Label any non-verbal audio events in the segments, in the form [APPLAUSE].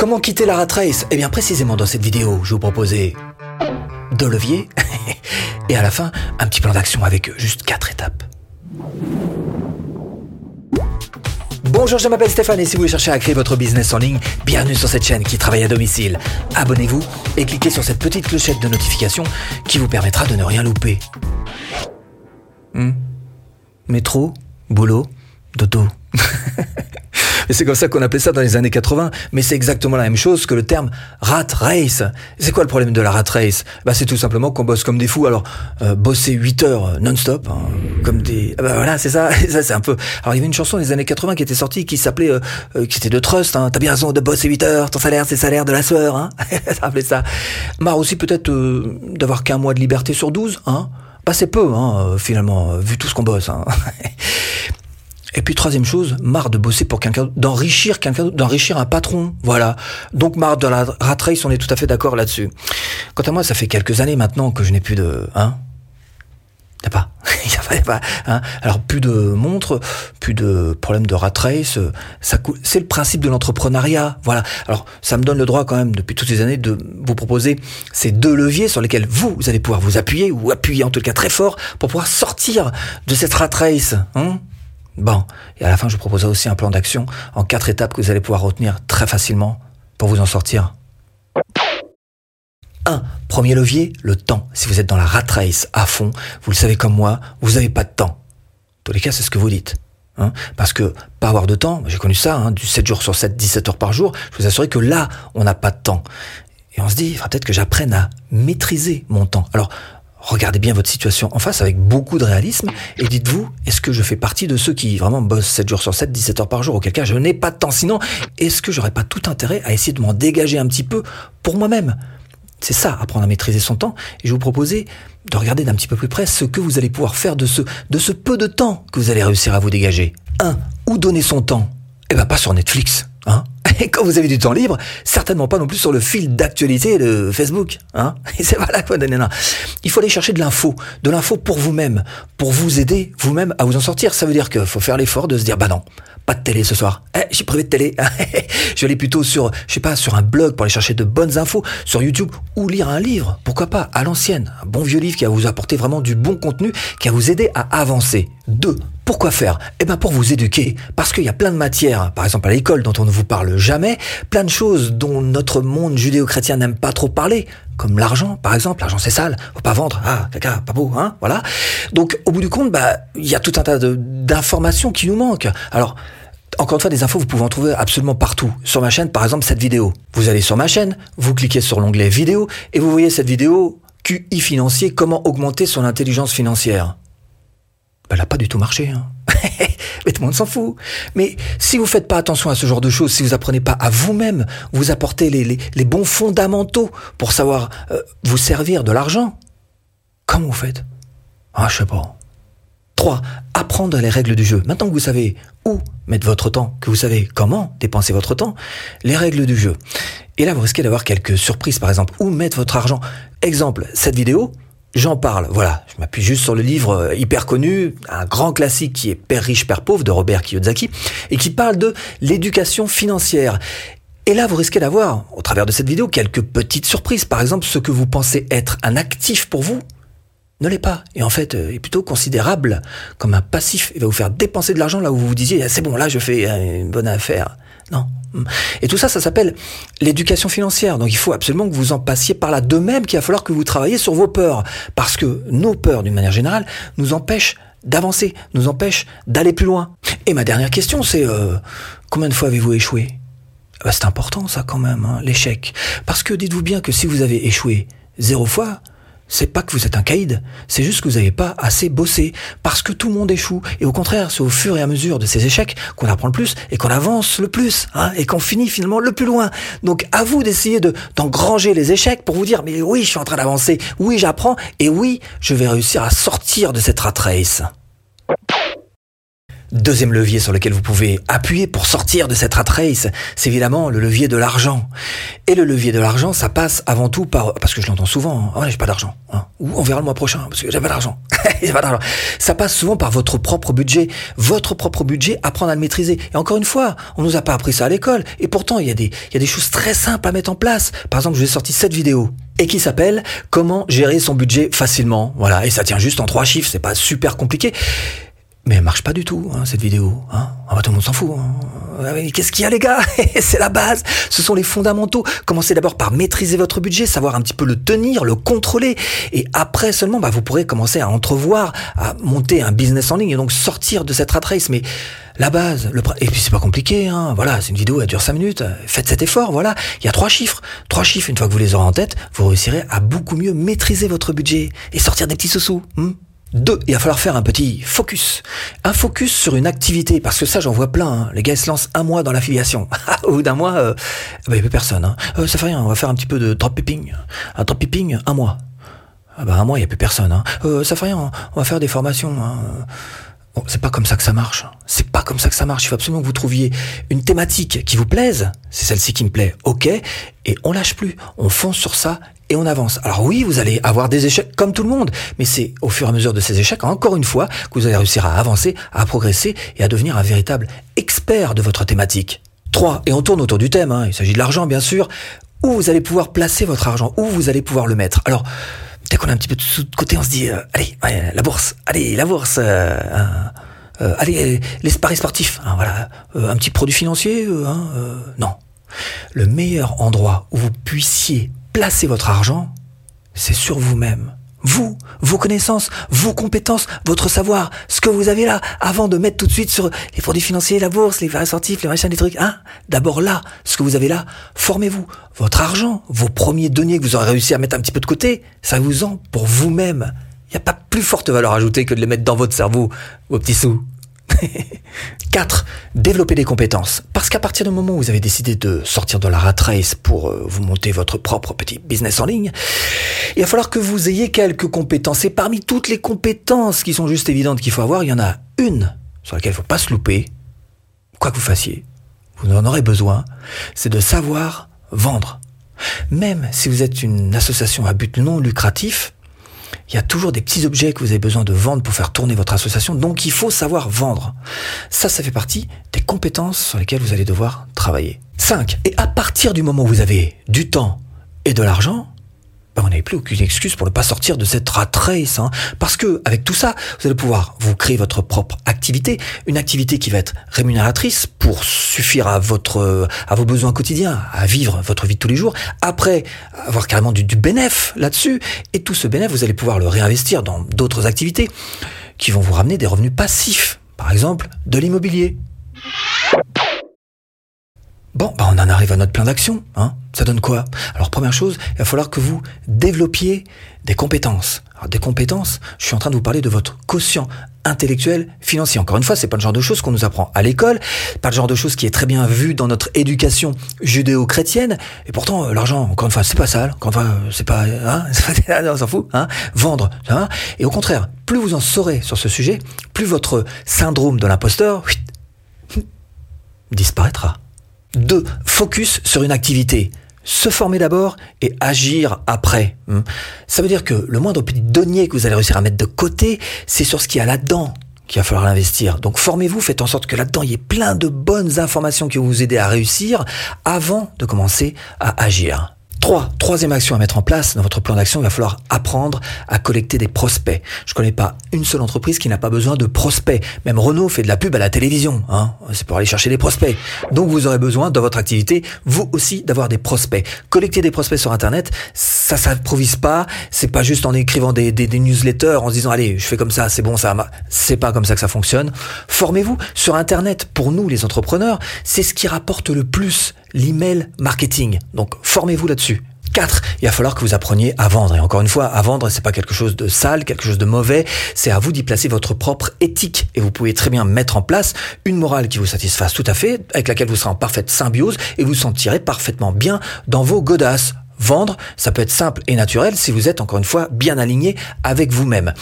Comment quitter la rat race? Eh bien précisément dans cette vidéo, je vous proposais deux leviers [LAUGHS] et à la fin un petit plan d'action avec juste quatre étapes. Bonjour, je m'appelle Stéphane et si vous cherchez à créer votre business en ligne, bienvenue sur cette chaîne qui travaille à domicile. Abonnez-vous et cliquez sur cette petite clochette de notification qui vous permettra de ne rien louper. Hmm Métro, boulot, dodo. [LAUGHS] c'est comme ça qu'on appelait ça dans les années 80, mais c'est exactement la même chose que le terme rat race. C'est quoi le problème de la rat race? Bah, C'est tout simplement qu'on bosse comme des fous. Alors, euh, bosser 8 heures euh, non-stop, hein, comme des... Ah bah voilà, c'est ça, [LAUGHS] ça c'est un peu... Alors, il y avait une chanson des années 80 qui était sortie, qui s'appelait... Euh, qui était de Trust, hein. T'as bien raison de bosser 8 heures, ton salaire c'est salaire de la sueur, hein [LAUGHS] Ça rappelait ça. Marre aussi peut-être d'avoir qu'un mois de liberté sur 12, hein bah c'est peu, hein, finalement, vu tout ce qu'on bosse. Hein. [LAUGHS] Et puis troisième chose, marre de bosser pour quelqu'un, d'enrichir quelqu'un, d'enrichir un patron, voilà. Donc marre de la rat race, on est tout à fait d'accord là-dessus. Quant à moi, ça fait quelques années maintenant que je n'ai plus de, hein, T'as pas, [LAUGHS] il a pas, hein. Alors plus de montres, plus de problèmes de rat race, ça c'est le principe de l'entrepreneuriat, voilà. Alors ça me donne le droit quand même depuis toutes ces années de vous proposer ces deux leviers sur lesquels vous, vous allez pouvoir vous appuyer ou appuyer en tout cas très fort pour pouvoir sortir de cette rat race, hein Bon, et à la fin, je vous proposerai aussi un plan d'action en quatre étapes que vous allez pouvoir retenir très facilement pour vous en sortir. 1. Premier levier, le temps. Si vous êtes dans la rat race à fond, vous le savez comme moi, vous n'avez pas de temps. En tous les cas, c'est ce que vous dites. Hein Parce que pas avoir de temps, j'ai connu ça, hein, du 7 jours sur 7, 17 heures par jour, je vous assure que là, on n'a pas de temps. Et on se dit, il faudra peut-être que j'apprenne à maîtriser mon temps. Alors, regardez bien votre situation en face avec beaucoup de réalisme et dites-vous, est-ce que je fais partie de ceux qui vraiment bossent 7 jours sur 7, 17 heures par jour, auquel cas je n'ai pas de temps Sinon, est-ce que j'aurais pas tout intérêt à essayer de m'en dégager un petit peu pour moi-même? C'est ça, apprendre à maîtriser son temps. Et je vous proposais de regarder d'un petit peu plus près ce que vous allez pouvoir faire de ce, de ce peu de temps que vous allez réussir à vous dégager. Un, Où donner son temps Eh ben pas sur Netflix. Et quand vous avez du temps libre, certainement pas non plus sur le fil d'actualité de Facebook. Hein [LAUGHS] c'est voilà quoi, Il faut aller chercher de l'info, de l'info pour vous-même, pour vous aider vous-même à vous en sortir. Ça veut dire qu'il faut faire l'effort de se dire, bah non, pas de télé ce soir. Eh, j'ai prévu de télé. [LAUGHS] je vais aller plutôt sur, je sais pas, sur un blog pour aller chercher de bonnes infos, sur YouTube, ou lire un livre. Pourquoi pas, à l'ancienne. Un bon vieux livre qui va vous apporter vraiment du bon contenu, qui va vous aider à avancer. Deux, pourquoi faire Eh bien pour vous éduquer, parce qu'il y a plein de matières, par exemple à l'école dont on ne vous parle jamais, plein de choses dont notre monde judéo-chrétien n'aime pas trop parler, comme l'argent, par exemple. L'argent c'est sale, faut pas vendre. Ah, caca, pas beau, hein, voilà. Donc au bout du compte, bah il y a tout un tas d'informations qui nous manquent. Alors encore une fois, des infos, vous pouvez en trouver absolument partout. Sur ma chaîne, par exemple, cette vidéo. Vous allez sur ma chaîne, vous cliquez sur l'onglet vidéo et vous voyez cette vidéo QI financier, comment augmenter son intelligence financière ben, elle n'a pas du tout marché. Hein. [LAUGHS] Mais tout le monde s'en fout. Mais si vous faites pas attention à ce genre de choses, si vous apprenez pas à vous-même vous apporter les, les, bons fondamentaux pour savoir euh, vous servir de l'argent, comment vous faites? Ah, je sais pas. 3. Apprendre les règles du jeu. Maintenant que vous savez où mettre votre temps, que vous savez comment dépenser votre temps, les règles du jeu. Et là, vous risquez d'avoir quelques surprises, par exemple. Où mettre votre argent? Exemple, cette vidéo, J'en parle, voilà. Je m'appuie juste sur le livre euh, hyper connu, un grand classique qui est Père riche, Père pauvre de Robert Kiyosaki, et qui parle de l'éducation financière. Et là, vous risquez d'avoir, au travers de cette vidéo, quelques petites surprises. Par exemple, ce que vous pensez être un actif pour vous ne l'est pas. Et en fait, euh, est plutôt considérable comme un passif. Il va vous faire dépenser de l'argent là où vous vous disiez, ah, c'est bon, là, je fais euh, une bonne affaire. Non, et tout ça, ça s'appelle l'éducation financière. Donc il faut absolument que vous en passiez par là. De même qu'il va falloir que vous travailliez sur vos peurs. Parce que nos peurs, d'une manière générale, nous empêchent d'avancer, nous empêchent d'aller plus loin. Et ma dernière question, c'est euh, combien de fois avez-vous échoué? Ah bah, C'est important ça quand même, hein, l'échec. Parce que dites-vous bien que si vous avez échoué zéro fois, c'est pas que vous êtes un caïd, c'est juste que vous n'avez pas assez bossé, parce que tout le monde échoue. Et au contraire, c'est au fur et à mesure de ces échecs qu'on apprend le plus et qu'on avance le plus, hein, et qu'on finit finalement le plus loin. Donc à vous d'essayer de d'engranger les échecs pour vous dire mais oui, je suis en train d'avancer, oui, j'apprends, et oui, je vais réussir à sortir de cette rat race. Deuxième levier sur lequel vous pouvez appuyer pour sortir de cette rat race, c'est évidemment le levier de l'argent. Et le levier de l'argent, ça passe avant tout par, parce que je l'entends souvent, hein, j'ai pas d'argent, hein, ou on verra le mois prochain, parce que j'ai pas d'argent. [LAUGHS] ça passe souvent par votre propre budget, votre propre budget, apprendre à le maîtriser. Et encore une fois, on nous a pas appris ça à l'école. Et pourtant, il y a des, il y a des choses très simples à mettre en place. Par exemple, je vous ai sorti cette vidéo et qui s'appelle Comment gérer son budget facilement. Voilà, et ça tient juste en trois chiffres, c'est pas super compliqué. Mais elle marche pas du tout, hein, cette vidéo. Hein. Ah bah, tout le monde s'en fout. Hein. Ah qu'est-ce qu'il y a les gars? [LAUGHS] C'est la base. Ce sont les fondamentaux. Commencez d'abord par maîtriser votre budget, savoir un petit peu le tenir, le contrôler. Et après seulement, bah, vous pourrez commencer à entrevoir, à monter un business en ligne et donc sortir de cette rat race. Mais la base, le et puis c'est pas compliqué, hein. Voilà, c'est une vidéo, elle dure 5 minutes. Faites cet effort, voilà. Il y a trois chiffres. Trois chiffres, une fois que vous les aurez en tête, vous réussirez à beaucoup mieux maîtriser votre budget et sortir des petits sous-sous. Hmm. Deux, il va falloir faire un petit focus. Un focus sur une activité, parce que ça j'en vois plein. Hein. Les gars se lancent un mois dans l'affiliation. [LAUGHS] Au bout d'un mois, euh, bah, il n'y a plus personne. Hein. Euh, ça fait rien, on va faire un petit peu de drop pipping. Un drop pipping, un mois. Ah bah un mois, il n'y a plus personne. Hein. Euh, ça fait rien, on va faire des formations. Hein. Bon, c'est pas comme ça que ça marche. C'est pas comme ça que ça marche. Il faut absolument que vous trouviez une thématique qui vous plaise. C'est celle-ci qui me plaît. Ok. Et on lâche plus. On fonce sur ça et on avance. Alors oui, vous allez avoir des échecs comme tout le monde, mais c'est au fur et à mesure de ces échecs, encore une fois, que vous allez réussir à avancer, à progresser et à devenir un véritable expert de votre thématique. 3. Et on tourne autour du thème, hein. il s'agit de l'argent bien sûr, où vous allez pouvoir placer votre argent, où vous allez pouvoir le mettre. Alors, dès qu'on a un petit peu de sous de côté, on se dit, euh, allez, la bourse, allez, la bourse, euh, euh, allez, les paris sportifs, hein, voilà, un petit produit financier, hein, non. Le meilleur endroit où vous puissiez placer votre argent, c'est sur vous-même. Vous, vos connaissances, vos compétences, votre savoir, ce que vous avez là, avant de mettre tout de suite sur les produits financiers, la bourse, les paris sportifs, les machins, les trucs. Hein D'abord là, ce que vous avez là, formez-vous. Votre argent, vos premiers deniers que vous aurez réussi à mettre un petit peu de côté, ça vous en pour vous-même. Il n'y a pas plus forte valeur ajoutée que de les mettre dans votre cerveau, vos petits sous. [LAUGHS] 4. Développer des compétences. Parce qu'à partir du moment où vous avez décidé de sortir de la rat race pour euh, vous monter votre propre petit business en ligne, il va falloir que vous ayez quelques compétences. Et parmi toutes les compétences qui sont juste évidentes qu'il faut avoir, il y en a une sur laquelle il ne faut pas se louper. Quoi que vous fassiez, vous en aurez besoin, c'est de savoir vendre. Même si vous êtes une association à but non lucratif, il y a toujours des petits objets que vous avez besoin de vendre pour faire tourner votre association, donc il faut savoir vendre. Ça, ça fait partie des compétences sur lesquelles vous allez devoir travailler. 5. Et à partir du moment où vous avez du temps et de l'argent, ben, vous n'avez plus aucune excuse pour ne pas sortir de cette rat. Hein. parce que avec tout ça, vous allez pouvoir vous créer votre propre une activité qui va être rémunératrice pour suffire à votre à vos besoins quotidiens, à vivre votre vie de tous les jours. Après, avoir carrément du, du bénéf là-dessus, et tout ce bénéf, vous allez pouvoir le réinvestir dans d'autres activités qui vont vous ramener des revenus passifs. Par exemple, de l'immobilier. Bon, bah on en arrive à notre plan d'action. Hein Ça donne quoi? Alors première chose, il va falloir que vous développiez des compétences. Alors des compétences, je suis en train de vous parler de votre quotient intellectuel financier. Encore une fois, c'est pas le genre de choses qu'on nous apprend à l'école, pas le genre de choses qui est très bien vu dans notre éducation judéo-chrétienne. Et pourtant, euh, l'argent, encore une fois, c'est pas sale. Encore une fois, c'est pas, hein, [LAUGHS] on s'en fout. Hein Vendre, hein Et au contraire, plus vous en saurez sur ce sujet, plus votre syndrome de l'imposteur [LAUGHS] disparaîtra. 2. Focus sur une activité. Se former d'abord et agir après. Hmm. Ça veut dire que le moindre petit denier que vous allez réussir à mettre de côté, c'est sur ce qu'il y a là-dedans qu'il va falloir l'investir. Donc formez-vous, faites en sorte que là-dedans, il y ait plein de bonnes informations qui vont vous aider à réussir avant de commencer à agir. 3. Troisième action à mettre en place dans votre plan d'action, il va falloir apprendre à collecter des prospects. Je connais pas une seule entreprise qui n'a pas besoin de prospects. Même Renault fait de la pub à la télévision. Hein. C'est pour aller chercher des prospects. Donc vous aurez besoin dans votre activité, vous aussi, d'avoir des prospects. Collecter des prospects sur Internet, ça s'improvise pas. C'est pas juste en écrivant des, des, des, newsletters, en se disant allez, je fais comme ça, c'est bon, ça. C'est pas comme ça que ça fonctionne. Formez-vous sur Internet. Pour nous, les entrepreneurs, c'est ce qui rapporte le plus l'email marketing. Donc formez-vous là-dessus. 4. Il va falloir que vous appreniez à vendre. Et encore une fois, à vendre, c'est pas quelque chose de sale, quelque chose de mauvais. C'est à vous d'y placer votre propre éthique. Et vous pouvez très bien mettre en place une morale qui vous satisfasse tout à fait, avec laquelle vous serez en parfaite symbiose et vous sentirez parfaitement bien dans vos godasses vendre, ça peut être simple et naturel si vous êtes encore une fois bien aligné avec vous-même.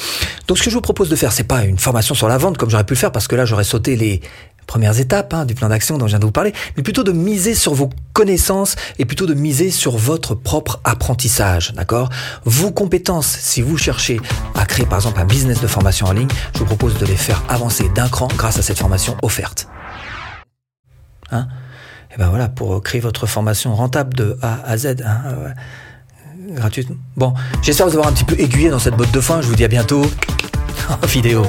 Donc ce que je vous propose de faire, c'est pas une formation sur la vente comme j'aurais pu le faire parce que là j'aurais sauté les premières étapes hein, du plan d'action dont je viens de vous parler, mais plutôt de miser sur vos connaissances et plutôt de miser sur votre propre apprentissage, d'accord? Vos compétences, si vous cherchez à créer par exemple un business de formation en ligne, je vous propose de les faire avancer d'un cran grâce à cette formation offerte. Hein? Et ben voilà, pour créer votre formation rentable de A à Z, hein, euh, gratuitement. Bon, j'espère vous avoir un petit peu aiguillé dans cette botte de foin. Je vous dis à bientôt [LAUGHS] en vidéo.